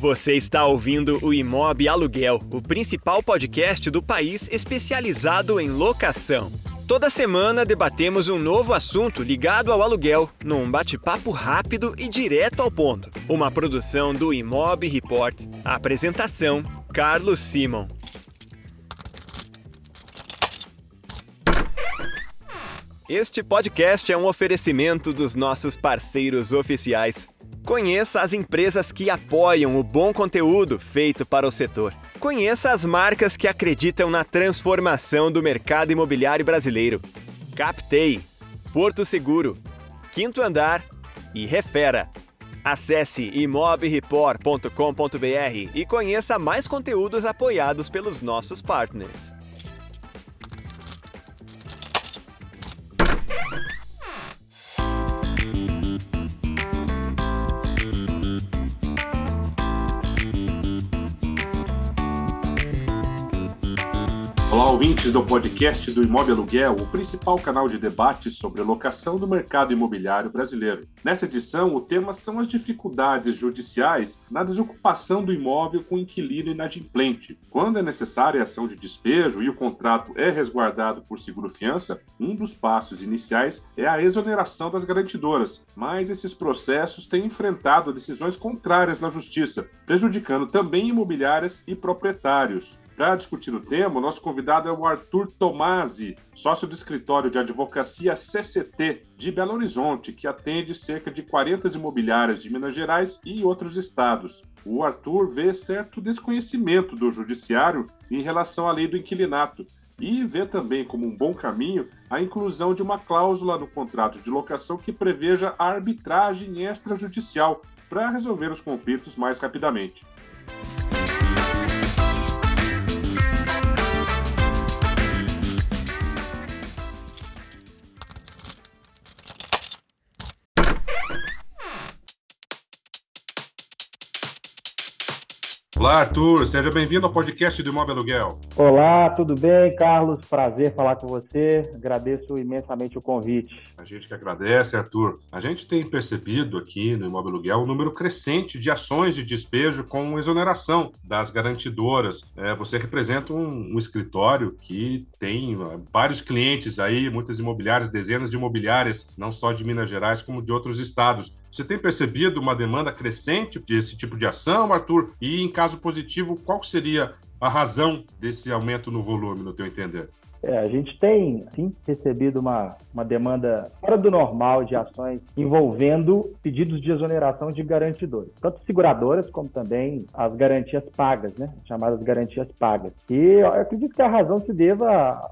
Você está ouvindo o Imob Aluguel, o principal podcast do país especializado em locação. Toda semana debatemos um novo assunto ligado ao aluguel, num bate-papo rápido e direto ao ponto. Uma produção do Imob Report. Apresentação: Carlos Simon. Este podcast é um oferecimento dos nossos parceiros oficiais. Conheça as empresas que apoiam o bom conteúdo feito para o setor. Conheça as marcas que acreditam na transformação do mercado imobiliário brasileiro. Captei, Porto Seguro, Quinto Andar e Refera. Acesse imobreport.com.br e conheça mais conteúdos apoiados pelos nossos partners. Ouvintes do podcast do Imóvel Aluguel, o principal canal de debate sobre a locação do mercado imobiliário brasileiro. Nessa edição, o tema são as dificuldades judiciais na desocupação do imóvel com inquilino inadimplente. Quando é necessária a ação de despejo e o contrato é resguardado por seguro-fiança, um dos passos iniciais é a exoneração das garantidoras. Mas esses processos têm enfrentado decisões contrárias na justiça, prejudicando também imobiliárias e proprietários. Para discutir o tema, o nosso convidado é o Arthur Tomasi, sócio do escritório de advocacia CCT de Belo Horizonte, que atende cerca de 40 imobiliárias de Minas Gerais e outros estados. O Arthur vê certo desconhecimento do judiciário em relação à lei do inquilinato e vê também como um bom caminho a inclusão de uma cláusula no contrato de locação que preveja a arbitragem extrajudicial para resolver os conflitos mais rapidamente. Olá, Arthur. Seja bem-vindo ao podcast do Imóvel Aluguel. Olá, tudo bem, Carlos? Prazer falar com você. Agradeço imensamente o convite. A gente que agradece, Arthur. A gente tem percebido aqui no Imóvel Aluguel um número crescente de ações de despejo com exoneração das garantidoras. É, você representa um, um, escritório que tem uh, vários clientes aí, muitas imobiliárias, dezenas de imobiliárias, não só de Minas Gerais, como de outros estados. Você tem percebido uma demanda crescente desse tipo de ação, Arthur? E em caso positivo, qual seria a razão desse aumento no volume, no teu entender? É, a gente tem, sim, recebido uma, uma demanda fora do normal de ações envolvendo pedidos de exoneração de garantidores, tanto seguradoras como também as garantias pagas, né? chamadas garantias pagas. E eu acredito que a razão se deva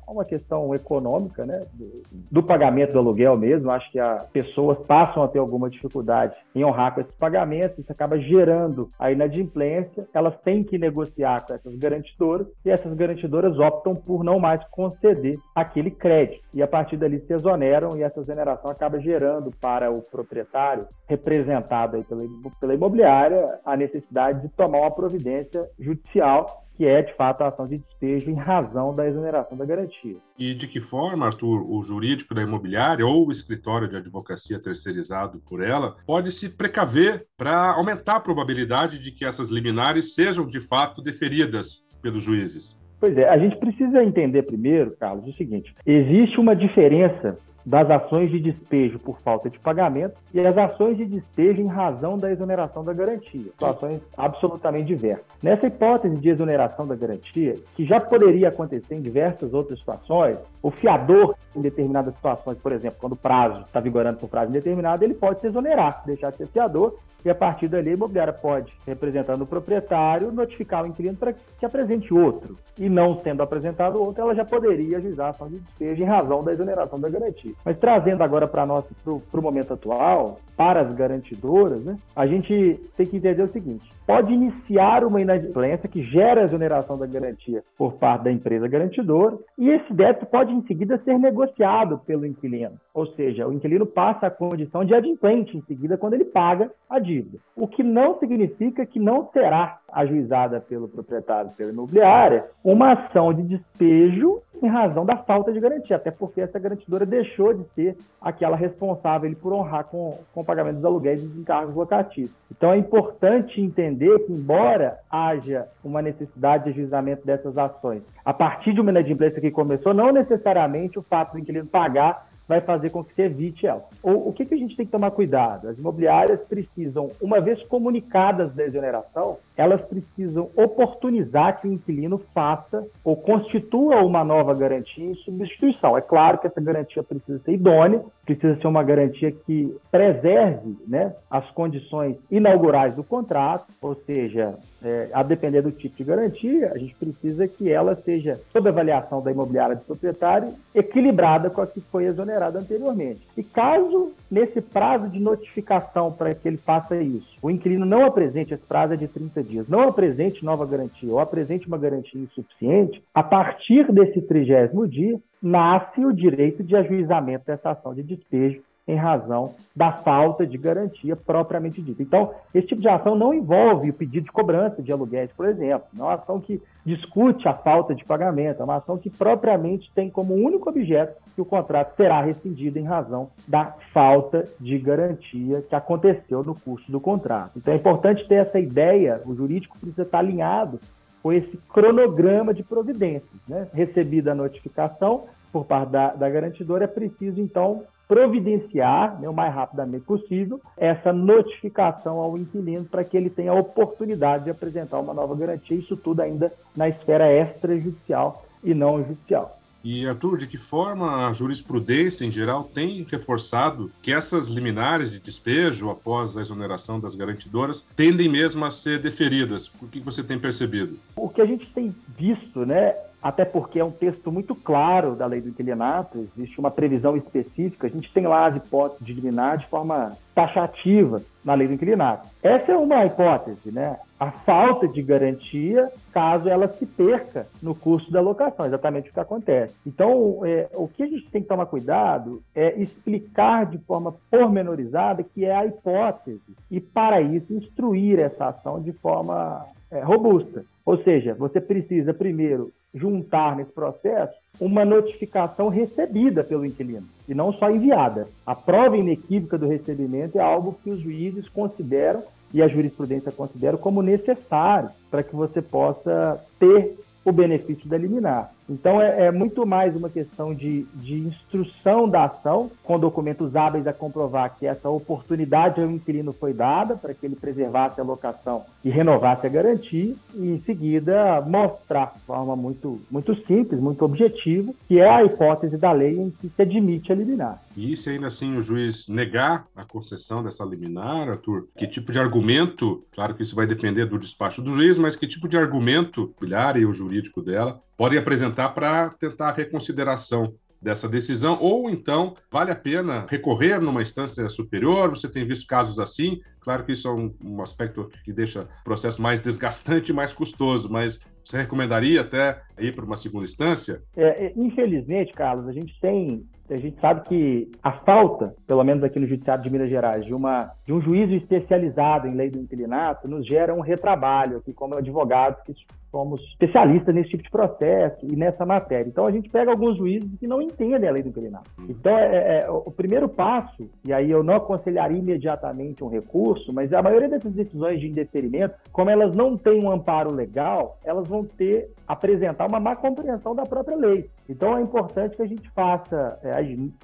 a uma questão econômica, né? do, do pagamento do aluguel mesmo. Acho que as pessoas passam a ter alguma dificuldade em honrar com esses pagamentos, isso acaba gerando a inadimplência. Elas têm que negociar com essas garantidoras e essas garantidoras optam por não mais conceder aquele crédito. E a partir dali se exoneram e essa exoneração acaba gerando para o proprietário, representado aí pela, pela imobiliária, a necessidade de tomar uma providência judicial que é de fato a ação de despejo em razão da exoneração da garantia. E de que forma, Arthur, o jurídico da imobiliária ou o escritório de advocacia terceirizado por ela pode se precaver para aumentar a probabilidade de que essas liminares sejam de fato deferidas pelos juízes? Pois é, a gente precisa entender primeiro, Carlos, o seguinte: existe uma diferença das ações de despejo por falta de pagamento e as ações de despejo em razão da exoneração da garantia. Situações absolutamente diversas. Nessa hipótese de exoneração da garantia, que já poderia acontecer em diversas outras situações, o fiador, em determinadas situações, por exemplo, quando o prazo está vigorando por prazo indeterminado, ele pode se exonerar, deixar de ser fiador e a partir dali a imobiliária pode, representando o proprietário, notificar o inquilino para que apresente outro. E não sendo apresentado outro, ela já poderia ajuizar a ação de despejo em razão da exoneração da garantia. Mas trazendo agora para o momento atual, para as garantidoras, né, a gente tem que entender o seguinte: pode iniciar uma inadimplência que gera a exoneração da garantia por parte da empresa garantidora, e esse débito pode em seguida ser negociado pelo inquilino. Ou seja, o inquilino passa a condição de adimplente em seguida quando ele paga a dívida. O que não significa que não será ajuizada pelo proprietário, pela imobiliária, uma ação de despejo em razão da falta de garantia, até porque essa garantidora deixou de ser aquela responsável por honrar com, com o pagamento dos aluguéis e dos encargos locativos. Então é importante entender que, embora haja uma necessidade de ajuizamento dessas ações, a partir de uma inadimplência que começou, não necessariamente o fato do inquilino pagar vai fazer com que se evite ela. O, o que, que a gente tem que tomar cuidado? As imobiliárias precisam, uma vez comunicadas da exoneração, elas precisam oportunizar que o inquilino faça ou constitua uma nova garantia em substituição. É claro que essa garantia precisa ser idônea, precisa ser uma garantia que preserve né, as condições inaugurais do contrato, ou seja, é, a depender do tipo de garantia, a gente precisa que ela seja, sob avaliação da imobiliária do proprietário, equilibrada com a que foi exonerada anteriormente. E caso, nesse prazo de notificação para que ele faça isso, o inquilino não apresente, esse prazo é de 30 dias, não apresente nova garantia ou apresente uma garantia insuficiente, a partir desse trigésimo dia, nasce o direito de ajuizamento dessa ação de despejo em razão da falta de garantia propriamente dita. Então, esse tipo de ação não envolve o pedido de cobrança de aluguéis, por exemplo. Não é uma ação que discute a falta de pagamento, é uma ação que propriamente tem como único objeto que o contrato será rescindido em razão da falta de garantia que aconteceu no curso do contrato. Então, é importante ter essa ideia, o jurídico precisa estar alinhado com esse cronograma de providências. Né? Recebida a notificação por parte da, da garantidora, é preciso, então, providenciar, né, o mais rapidamente possível, essa notificação ao inquilino para que ele tenha a oportunidade de apresentar uma nova garantia, isso tudo ainda na esfera extrajudicial e não judicial. E, Arthur, de que forma a jurisprudência, em geral, tem reforçado que essas liminares de despejo após a exoneração das garantidoras tendem mesmo a ser deferidas? O que você tem percebido? O que a gente tem visto, né, até porque é um texto muito claro da lei do inquilinato, existe uma previsão específica, a gente tem lá as hipóteses de liminar de forma taxativa na lei do inquilinato. Essa é uma hipótese, né? A falta de garantia caso ela se perca no curso da locação, exatamente o que acontece. Então, é, o que a gente tem que tomar cuidado é explicar de forma pormenorizada que é a hipótese e, para isso, instruir essa ação de forma é, robusta. Ou seja, você precisa primeiro juntar nesse processo uma notificação recebida pelo inquilino e não só enviada. A prova inequívoca do recebimento é algo que os juízes consideram e a jurisprudência considera como necessário para que você possa ter o benefício da liminar. Então, é, é, muito mais uma questão de, de instrução da ação, com documentos hábeis a comprovar que essa oportunidade ao inquilino foi dada para que ele preservasse a locação e renovasse a garantia, e em seguida mostrar de forma muito, muito simples, muito objetiva, que é a hipótese da lei em que se admite a liminar. E se ainda assim o juiz negar a concessão dessa liminar, Arthur, que tipo de argumento, claro que isso vai depender do despacho do juiz, mas que tipo de argumento, o e o jurídico dela, podem apresentar para tentar a reconsideração dessa decisão, ou então vale a pena recorrer numa instância superior. Você tem visto casos assim. Claro que isso é um, um aspecto que deixa o processo mais desgastante e mais custoso, mas você recomendaria até ir para uma segunda instância? É, é, infelizmente, Carlos, a gente tem a gente sabe que a falta, pelo menos aqui no Judiciário de Minas Gerais, de, uma, de um juízo especializado em lei do inquilinato nos gera um retrabalho aqui como advogados que somos especialistas nesse tipo de processo e nessa matéria. Então a gente pega alguns juízes que não entendem a lei do inquilinato. Uhum. Então é, é, é, o primeiro passo, e aí eu não aconselharia imediatamente um recurso, mas a maioria dessas decisões de indeferimento, como elas não têm um amparo legal, elas vão ter apresentar uma má compreensão da própria lei. Então é importante que a gente faça é,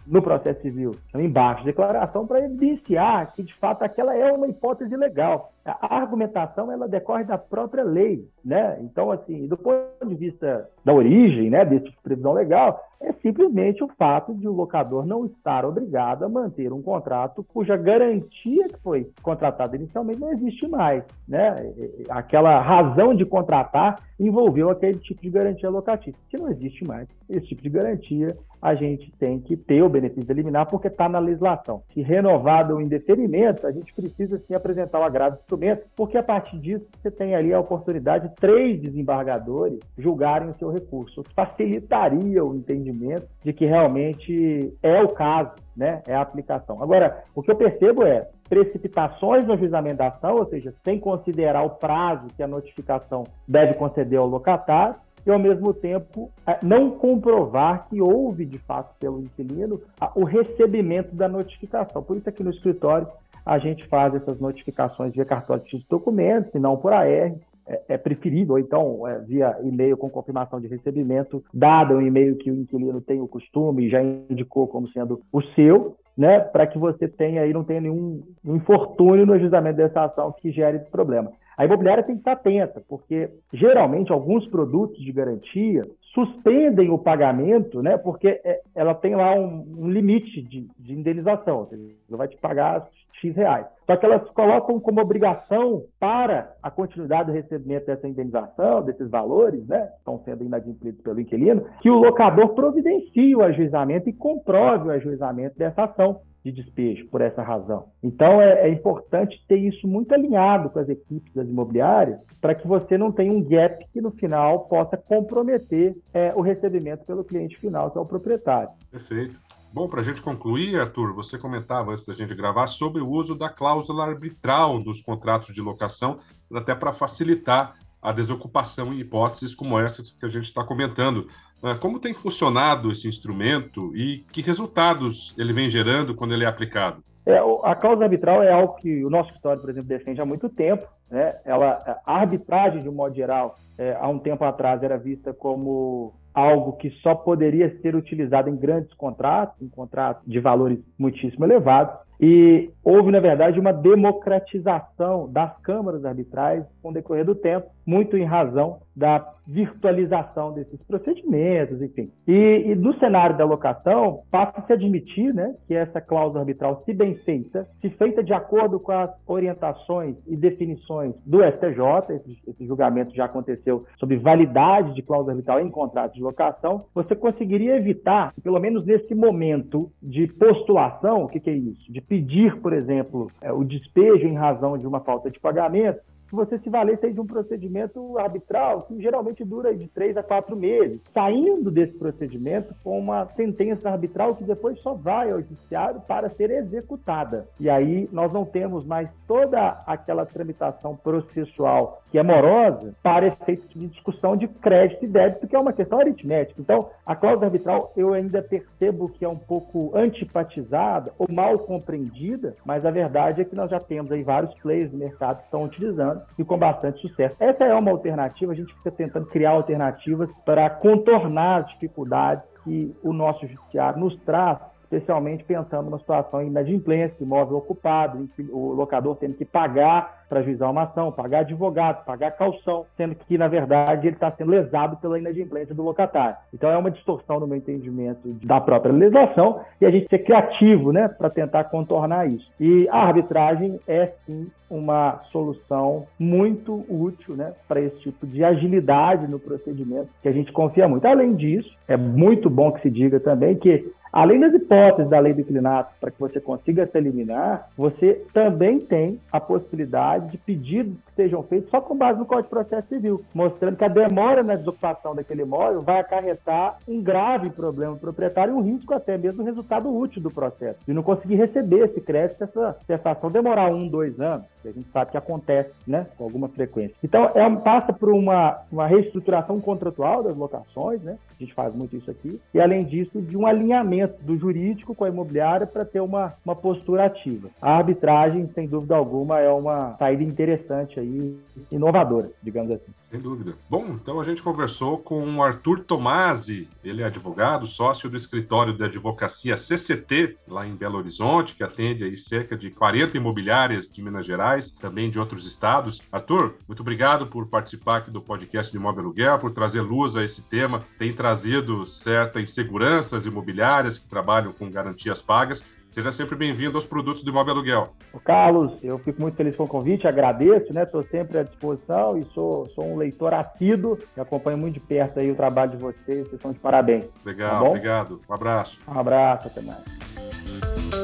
no processo civil um embaixo de declaração para evidenciar que de fato aquela é uma hipótese legal a argumentação ela decorre da própria lei, né? Então, assim, do ponto de vista da origem, né, desse tipo de previsão legal, é simplesmente o fato de o locador não estar obrigado a manter um contrato cuja garantia que foi contratada inicialmente não existe mais, né? Aquela razão de contratar envolveu aquele tipo de garantia locativa, que não existe mais. Esse tipo de garantia a gente tem que ter o benefício eliminar porque está na legislação. Se renovado o indeferimento, a gente precisa sim apresentar o agravo de instrumento, porque a partir disso você tem ali a oportunidade de três desembargadores julgarem o seu recurso, o que facilitaria o entendimento de que realmente é o caso, né? É a aplicação. Agora, o que eu percebo é precipitações no ajuizamento da ação, ou seja, sem considerar o prazo que a notificação deve conceder ao locatário, e, ao mesmo tempo, não comprovar que houve, de fato, pelo inquilino, o recebimento da notificação. Por isso, aqui no escritório, a gente faz essas notificações via cartório de documentos, e não por AR, é, é preferível, então, é, via e-mail com confirmação de recebimento, dado um e-mail que o inquilino tem o costume e já indicou como sendo o seu, né, para que você tenha aí, não tenha nenhum infortúnio no ajustamento dessa ação que gere problema. A imobiliária tem que estar atenta, porque geralmente alguns produtos de garantia suspendem o pagamento, né, porque é, ela tem lá um, um limite de, de indenização, ou seja, ela vai te pagar X reais. Só que elas colocam como obrigação para a continuidade do recebimento dessa indenização, desses valores, né, estão sendo inadimplidos pelo inquilino, que o locador providencie o ajuizamento e comprove o ajuizamento dessa ação de despejo por essa razão. Então é, é, importante ter isso muito alinhado com as equipes das imobiliárias para que você não tenha um gap que no final possa comprometer é, o recebimento pelo cliente final, que é o proprietário. Perfeito. Bom, para a gente concluir, Arthur, você comentava antes da gente gravar sobre o uso da cláusula arbitral dos contratos de locação, até para facilitar a desocupação em hipóteses como essa que a gente está comentando. Ah, como tem funcionado esse instrumento e que resultados ele vem gerando quando ele é aplicado? É, a cláusula arbitral é algo que o nosso escritório, por exemplo, defende há muito tempo. Né? Ela, a arbitragem, de um modo geral, é, há um tempo atrás era vista como algo que só poderia ser utilizado em grandes contratos, em contratos de valores muitíssimo elevados. E houve, na verdade, uma democratização das câmaras arbitrais com o decorrer do tempo, muito em razão da virtualização desses procedimentos, enfim. E, e no cenário da locação, passa-se a admitir né, que essa cláusula arbitral, se bem feita, se feita de acordo com as orientações e definições do STJ, esse, esse julgamento já aconteceu sobre validade de cláusula arbitral em contratos de locação, você conseguiria evitar, pelo menos nesse momento de postulação, o que, que é isso? De pedir, por exemplo, é, o despejo em razão de uma falta de pagamento, que você se valesse de um procedimento arbitral que geralmente dura de três a quatro meses, saindo desse procedimento com uma sentença arbitral que depois só vai ao judiciário para ser executada. E aí nós não temos mais toda aquela tramitação processual que é morosa para efeitos de discussão de crédito e débito, que é uma questão aritmética. Então, a cláusula arbitral eu ainda percebo que é um pouco antipatizada ou mal compreendida, mas a verdade é que nós já temos aí vários players do mercado que estão utilizando e com bastante sucesso. Essa é uma alternativa, a gente fica tentando criar alternativas para contornar as dificuldades que o nosso judiciário nos traz especialmente pensando numa situação de inadimplência, imóvel ocupado, o locador tendo que pagar para ajuizar uma ação, pagar advogado, pagar calção, sendo que, na verdade, ele está sendo lesado pela inadimplência do locatário. Então, é uma distorção, no meu entendimento, da própria legislação e a gente ser criativo né, para tentar contornar isso. E a arbitragem é, sim, uma solução muito útil né, para esse tipo de agilidade no procedimento, que a gente confia muito. Além disso, é muito bom que se diga também que Além das hipóteses da lei do inclinato, para que você consiga se eliminar, você também tem a possibilidade de pedidos que sejam feitos só com base no Código de Processo Civil, mostrando que a demora na desocupação daquele imóvel vai acarretar um grave problema proprietário e um risco até mesmo do resultado útil do processo, de não conseguir receber esse crédito se essa cessação demorar um, dois anos, que a gente sabe que acontece né, com alguma frequência. Então, é, passa por uma, uma reestruturação contratual das locações, né? a gente faz muito isso aqui, e além disso, de um alinhamento do jurídico com a imobiliária para ter uma, uma postura ativa. A arbitragem, sem dúvida alguma, é uma saída interessante aí, inovadora, digamos assim. Sem dúvida. Bom, então a gente conversou com o Arthur Tomasi, ele é advogado, sócio do escritório de advocacia CCT, lá em Belo Horizonte, que atende aí cerca de 40 imobiliárias de Minas Gerais, também de outros estados. Arthur, muito obrigado por participar aqui do podcast de Imóvel Aluguel, por trazer luz a esse tema. Tem trazido certas inseguranças imobiliárias que trabalham com garantias pagas. Seja sempre bem-vindo aos produtos do Imóvel Aluguel. Carlos, eu fico muito feliz com o convite, agradeço, né? Estou sempre à disposição e sou, sou um leitor assíduo e acompanho muito de perto aí o trabalho de vocês, vocês são de parabéns. Legal, tá obrigado. Um abraço. Um abraço, até mais.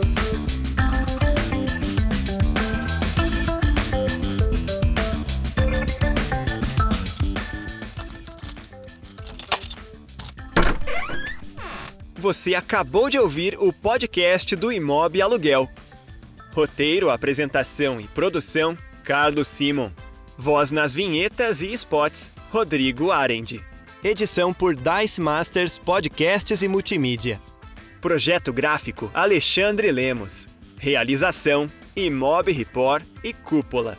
Você acabou de ouvir o podcast do Imob Aluguel. Roteiro, apresentação e produção: Carlos Simon. Voz nas vinhetas e spots: Rodrigo Arendi. Edição por Dice Masters Podcasts e Multimídia. Projeto gráfico Alexandre Lemos. Realização Imob Report e Cúpula.